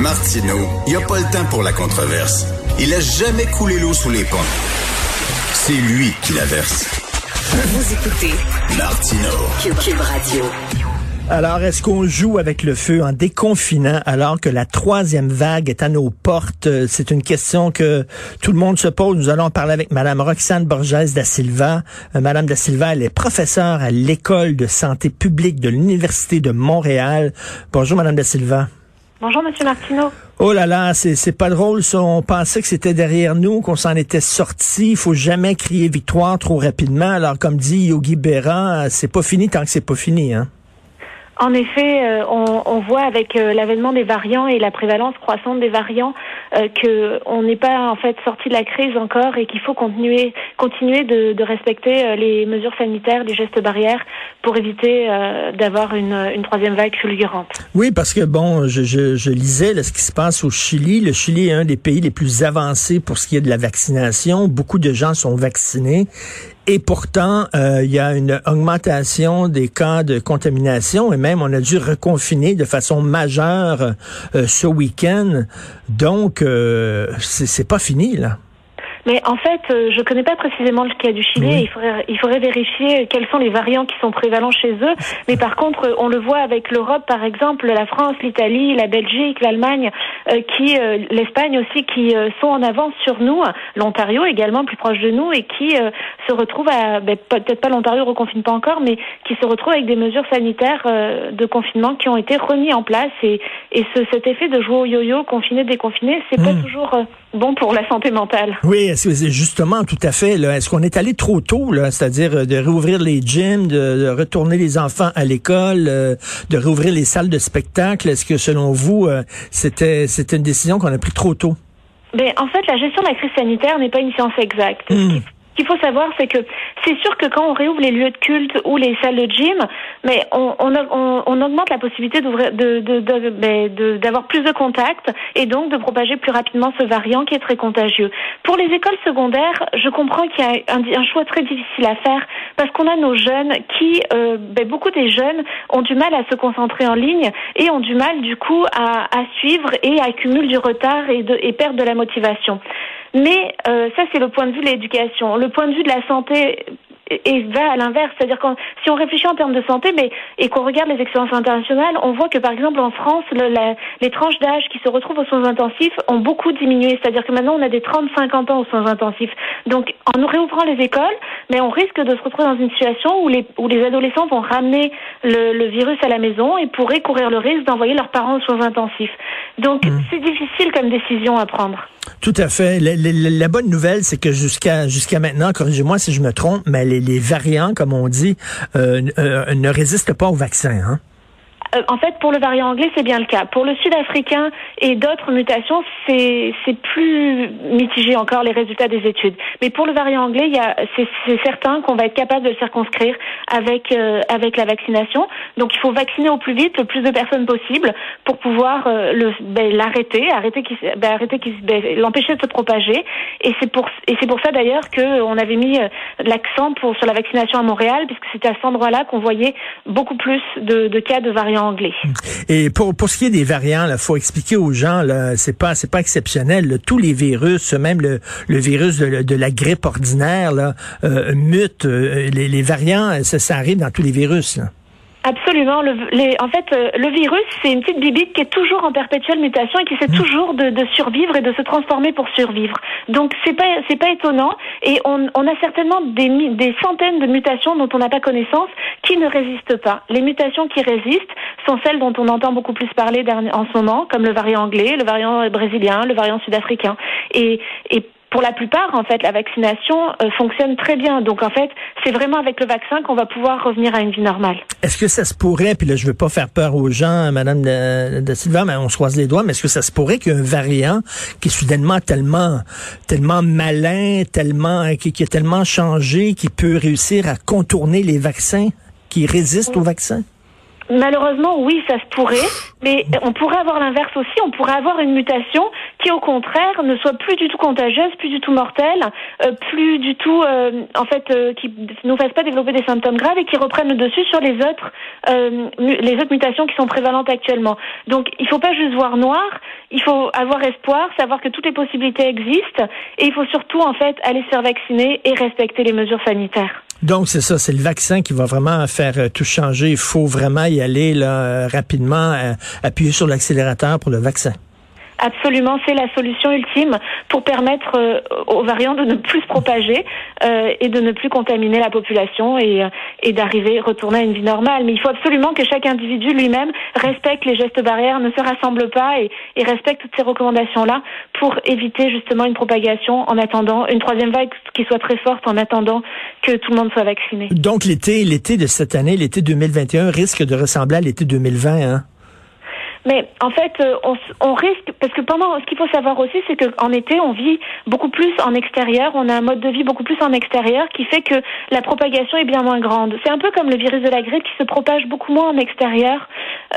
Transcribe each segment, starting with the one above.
Martineau, il n'y a pas le temps pour la controverse. Il a jamais coulé l'eau sous les ponts. C'est lui qui la verse. Vous écoutez Martineau. Cube Radio. Alors, est-ce qu'on joue avec le feu en déconfinant alors que la troisième vague est à nos portes? Euh, C'est une question que tout le monde se pose. Nous allons parler avec Madame Roxane Borges da Silva. Euh, Madame da Silva, elle est professeure à l'École de santé publique de l'Université de Montréal. Bonjour, Madame da Silva. Bonjour, Monsieur Martineau. Oh là là, c'est pas drôle ça. On pensait que c'était derrière nous, qu'on s'en était sorti. Il faut jamais crier victoire trop rapidement. Alors, comme dit Yogi Berra, c'est pas fini tant que c'est pas fini, hein. En effet, euh, on, on voit avec euh, l'avènement des variants et la prévalence croissante des variants euh, que n'est pas en fait sorti de la crise encore et qu'il faut continuer continuer de, respecter euh, les mesures sanitaires, les gestes barrières pour éviter euh, d'avoir une, une troisième vague fulgurante. Oui, parce que bon, je, lisais ce qui se passe au Chili. Le Chili est un des pays les plus avancés pour ce qui est de la vaccination. Beaucoup de gens sont vaccinés. Et pourtant, euh, il y a une augmentation des cas de contamination et même on a dû reconfiner de façon majeure euh, ce week-end. Donc, euh, c'est c'est pas fini là. Mais en fait, euh, je connais pas précisément le cas du Chili. Oui. Il faudrait, il faudrait vérifier quels sont les variants qui sont prévalents chez eux. Mais par contre, on le voit avec l'Europe, par exemple, la France, l'Italie, la Belgique, l'Allemagne, euh, qui, euh, l'Espagne aussi, qui euh, sont en avance sur nous. L'Ontario également plus proche de nous et qui se retrouvent à, ben, peut-être pas l'Ontario reconfine pas encore, mais qui se retrouvent avec des mesures sanitaires de confinement qui ont été remis en place. Et, et ce, cet effet de jouer au yo-yo, confiné, déconfiné, c'est pas toujours euh, bon pour la santé mentale. Oui, justement tout à fait. Est-ce qu'on est allé trop tôt, là, c'est-à-dire euh, de réouvrir les gyms, de, de retourner les enfants à l'école, euh, de réouvrir les salles de spectacle? Est-ce que selon vous, euh, c'était c'était une décision qu'on a pris trop tôt? Mais en fait, la gestion de la crise sanitaire n'est pas une science exacte. Hmm. Ce qu'il faut savoir, c'est que c'est sûr que quand on réouvre les lieux de culte ou les salles de gym, mais on, on, on, augmente la possibilité d'ouvrir, de, de, ben, d'avoir plus de contacts et donc de propager plus rapidement ce variant qui est très contagieux. Pour les écoles secondaires, je comprends qu'il y a un, un choix très difficile à faire parce qu'on a nos jeunes qui, euh, ben, beaucoup des jeunes ont du mal à se concentrer en ligne et ont du mal du coup à, à suivre et accumulent du retard et, et perdent de la motivation. Mais euh, ça, c'est le point de vue de l'éducation. Le point de vue de la santé et va à l'inverse, c'est-à-dire quand si on réfléchit en termes de santé, mais et qu'on regarde les expériences internationales, on voit que par exemple en France, le, la, les tranches d'âge qui se retrouvent aux soins intensifs ont beaucoup diminué, c'est-à-dire que maintenant on a des 30-50 ans aux soins intensifs. Donc en réouvrant les écoles, mais on risque de se retrouver dans une situation où les où les adolescents vont ramener le, le virus à la maison et pourraient courir le risque d'envoyer leurs parents aux soins intensifs. Donc c'est difficile comme décision à prendre. Tout à fait. La, la- la bonne nouvelle, c'est que jusqu'à jusqu'à maintenant, corrigez-moi si je me trompe, mais les, les variants, comme on dit, euh, euh, ne résistent pas au vaccin. Hein? Euh, en fait, pour le variant anglais, c'est bien le cas. Pour le sud-africain et d'autres mutations, c'est plus mitigé encore les résultats des études. Mais pour le variant anglais, c'est certain qu'on va être capable de le circonscrire avec euh, avec la vaccination. Donc, il faut vacciner au plus vite le plus de personnes possible pour pouvoir euh, ben, l'arrêter, arrêter qui ben, ben, l'empêcher de se propager. Et c'est pour et pour ça d'ailleurs que on avait mis euh, l'accent sur la vaccination à Montréal, puisque c'était à cet endroit-là qu'on voyait beaucoup plus de, de cas de variants anglais. Et pour, pour ce qui est des variants, il faut expliquer aux gens, c'est pas c'est pas exceptionnel. là. tous les virus, même le, le virus de, de la grippe ordinaire, là, euh, mutent. euh, les, les variants, ça, ça arrive dans tous les virus. Là. Absolument. Le, les, en fait, euh, le virus, c'est une petite bibite qui est toujours en perpétuelle mutation et qui essaie toujours de, de survivre et de se transformer pour survivre. Donc, c'est pas, c'est pas étonnant. Et on, on a certainement des, des centaines de mutations dont on n'a pas connaissance qui ne résistent pas. Les mutations qui résistent sont celles dont on entend beaucoup plus parler en ce moment, comme le variant anglais, le variant brésilien, le variant sud-africain. Et, pour la plupart, en fait, la vaccination euh, fonctionne très bien. Donc, en fait, c'est vraiment avec le vaccin qu'on va pouvoir revenir à une vie normale. Est-ce que ça se pourrait, puis là, je veux pas faire peur aux gens, Madame de, Silva, mais on se croise les doigts, mais est-ce que ça se pourrait qu'il y ait un variant qui est soudainement tellement, tellement malin, tellement, qui, qui a tellement changé, qui peut réussir à contourner les vaccins, qui résiste aux vaccins? Malheureusement, oui, ça se pourrait, mais on pourrait avoir l'inverse aussi. On pourrait avoir une mutation qui, au contraire, ne soit plus du tout contagieuse, plus du tout mortelle, euh, plus du tout, euh, en fait, euh, qui nous fasse pas développer des symptômes graves et qui reprenne le dessus sur les autres, les autres mutations qui sont prévalentes actuellement. Donc, il faut pas juste voir noir. Il faut avoir espoir, savoir que toutes les possibilités existent, et il faut surtout, en fait, aller se faire vacciner et respecter les mesures sanitaires. Donc, c'est ça, c'est le vaccin qui va vraiment faire euh, tout changer. Il faut vraiment y aller là, euh, rapidement, euh, appuyer sur l'accélérateur pour le vaccin. Absolument, c'est la solution ultime pour permettre euh, aux variants de ne plus se propager euh, et de ne plus contaminer la population et, euh, et d'arriver, retourner à une vie normale. Mais il faut absolument que chaque individu lui-même respecte les gestes barrières, ne se rassemble pas et, et respecte toutes ces recommandations-là pour éviter justement une propagation en attendant une troisième vague qui soit très forte en attendant que tout le monde soit vacciné. Donc l'été, l'été de cette année, l'été 2021 risque de ressembler à l'été 2020, hein? Mais en fait, euh, on, on, risque parce que pendant ce qu'il faut savoir aussi, c'est qu'en été, on vit beaucoup plus en extérieur. On a un mode de vie beaucoup plus en extérieur qui fait que la propagation est bien moins grande. C'est un peu comme le virus de la grippe qui se propage beaucoup moins en extérieur,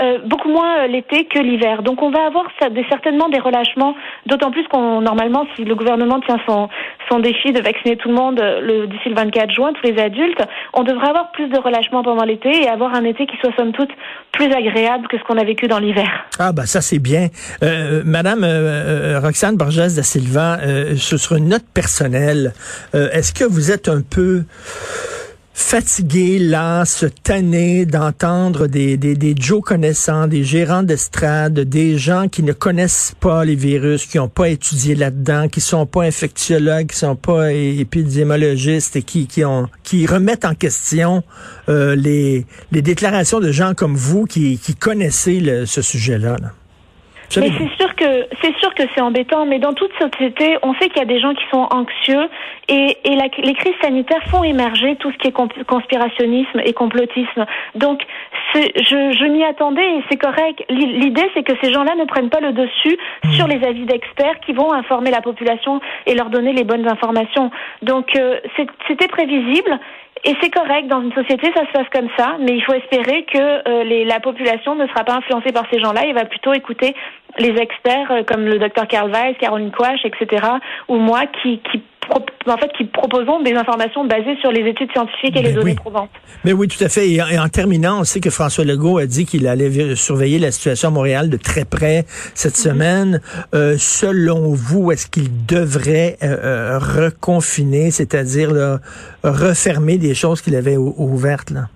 euh, beaucoup moins euh, l'été que l'hiver. Donc on va avoir des, certainement des relâchements, d'autant plus qu'on normalement, si le gouvernement tient son son défi de vacciner tout le monde euh, le d'ici le 24 juin, tous les adultes, on devrait avoir plus de relâchement pendant l'été et avoir un été qui soit somme toute plus agréable que ce qu'on a vécu dans l'hiver. Ah bah ça c'est bien. Euh, Madame euh, Roxane Borges da Silva, euh, sur une note personnelle, est-ce que vous êtes un peu fatigué, là, se tanner d'entendre des, des, des Joe connaissants, des gérants d'estrade, des gens qui ne connaissent pas les virus, qui n'ont pas étudié là-dedans, qui sont pas infectiologues, qui sont pas épidémiologistes et qui, qui, ont, qui remettent en question euh, les, les déclarations de gens comme vous qui, qui connaissez ce sujet-là. Là. Mais c'est sûr que c'est sûr que c'est embêtant, mais dans toute société, on sait qu'il y a des gens qui sont anxieux et, et la, les crises sanitaires font émerger tout ce qui est conspirationnisme et complotisme. Donc, je, je m'y attendais et c'est correct. L'idée, c'est que ces gens-là ne prennent pas le dessus sur les avis d'experts qui vont informer la population et leur donner les bonnes informations. Donc, euh, c'était prévisible. Et c'est correct, dans une société, ça se passe comme ça, mais il faut espérer que euh, les, la population ne sera pas influencée par ces gens-là et va plutôt écouter les experts euh, comme le docteur Carl Weiss, Caroline Quash, etc., ou moi qui, qui en fait, qui proposons des informations basées sur les études scientifiques et les données oui. Mais oui, tout à fait. Et en, et en, terminant, on sait que François Legault a dit qu'il allait surveiller la situation à Montréal de très près cette -hmm. semaine. Euh, selon vous, est-ce qu'il devrait euh, euh, reconfiner, c'est-à-dire refermer des choses qu'il avait ouvertes là?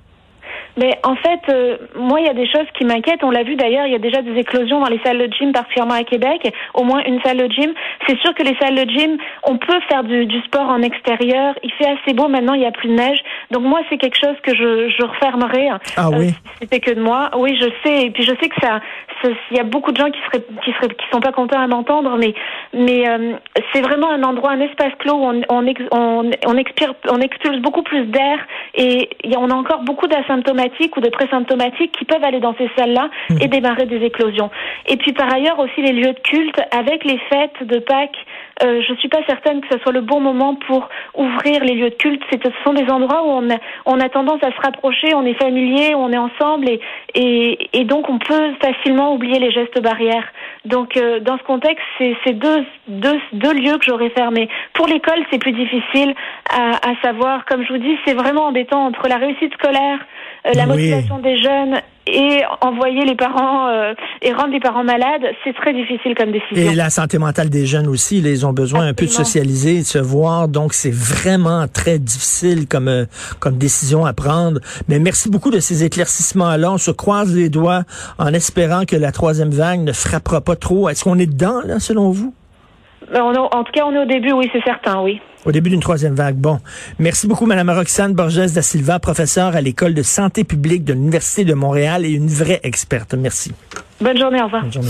Mais en fait, euh, moi, il y a des choses qui m'inquiètent. On l'a vu d'ailleurs, il y a déjà des éclosions dans les salles de gym, particulièrement à Québec. Au moins une salle de gym. C'est sûr que les salles de gym, on peut faire du, du, sport en extérieur. Il fait assez beau maintenant, il n'y a plus de neige. Donc moi, c'est quelque chose que je, je refermerai. Ah oui? Euh, C'était que de moi. Oui, je sais. Et puis je sais que ça, il y a beaucoup de gens qui seraient, qui seraient, qui sont pas contents à m'entendre, mais, mais euh, c'est vraiment un endroit, un espace clos où on, on, on, on, expire, on expulse beaucoup plus d'air et y a, on a encore beaucoup d'asymptomatiques ou de présymptomatiques qui peuvent aller dans ces salles-là mmh. et démarrer des éclosions. Et puis par ailleurs aussi les lieux de culte avec les fêtes de Pâques. Euh, je suis pas certaine que ce soit le bon moment pour ouvrir les lieux de culte. Ce sont des endroits où on a, on a tendance à se rapprocher, on est familier, on est ensemble et, et, et donc on peut facilement oublier les gestes barrières. Donc euh, dans ce contexte, c'est deux, deux, deux lieux que j'aurais fermés. Pour l'école, c'est plus difficile à, à savoir. Comme je vous dis, c'est vraiment embêtant entre la réussite scolaire, euh, la motivation des jeunes et envoyer les parents euh, et rendre les parents malades, c'est très difficile comme décision. Et la santé mentale des jeunes aussi, là, ils ont besoin Absolument. un peu de socialiser, de se voir, donc c'est vraiment très difficile comme euh, comme décision à prendre. Mais merci beaucoup de ces éclaircissements-là. On se croise les doigts en espérant que la troisième vague ne frappera pas trop. Est-ce qu'on est dedans, là, selon vous? En, en tout cas, on est au début, oui, c'est certain, oui. Au début d'une troisième vague. Bon. Merci beaucoup, Mme Roxane Borges da Silva, professeure à l'École de santé publique de l'Université de Montréal et une vraie experte. Merci. Bonne journée, au revoir. Bonne journée.